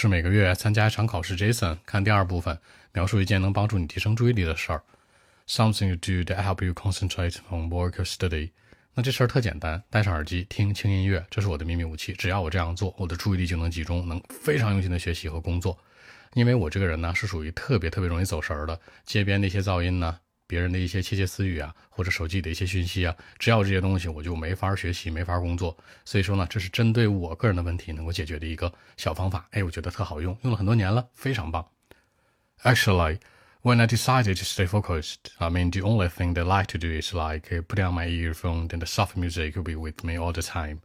是每个月参加一场考试。Jason，看第二部分，描述一件能帮助你提升注意力的事儿。Something you do to help you concentrate on work or study。那这事儿特简单，戴上耳机听轻音乐，这是我的秘密武器。只要我这样做，我的注意力就能集中，能非常用心的学习和工作。因为我这个人呢，是属于特别特别容易走神儿的。街边那些噪音呢，别人的一些窃窃私语啊，或者手机的一些讯息啊，只要这些东西，我就没法学习，没法工作。所以说呢，这是针对我个人的问题能够解决的一个小方法。哎，我觉得特好用，用了很多年了，非常棒。Actually, when I decided to stay focused, I mean, the only thing that I like to do is like put on my earphone and the soft music will be with me all the time.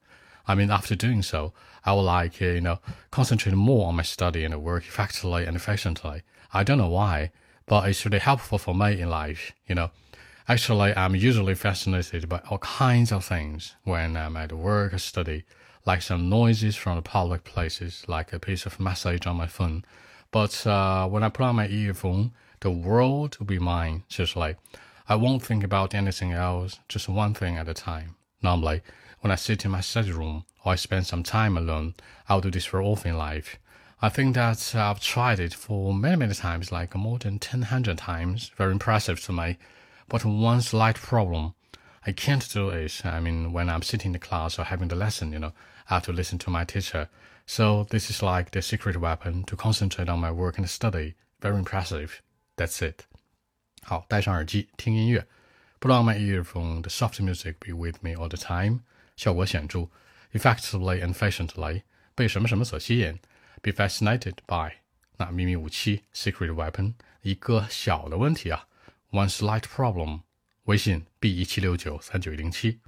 I mean, after doing so, I would like, you know, concentrate more on my study and work effectively and efficiently. I don't know why, but it's really helpful for me in life, you know. Actually, I'm usually fascinated by all kinds of things when I'm at work or study, like some noises from the public places, like a piece of message on my phone. But uh, when I put on my earphone, the world will be mine, just like I won't think about anything else, just one thing at a time. Normally, when I sit in my study room or I spend some time alone, I'll do this for often in life. I think that I've tried it for many, many times, like more than 1000 times. Very impressive to me. But one slight problem. I can't do it. I mean, when I'm sitting in the class or having the lesson, you know, I have to listen to my teacher. So this is like the secret weapon to concentrate on my work and study. Very impressive. That's it. 好，戴上耳机听音乐。Put on my earphone. The soft music be with me all the time. 效果显着，effectively and efficiently 被什么什么所吸引 ，be fascinated by 那秘密武器 secret weapon 一个小的问题啊，one slight problem。微信 b 一七六九三九零七。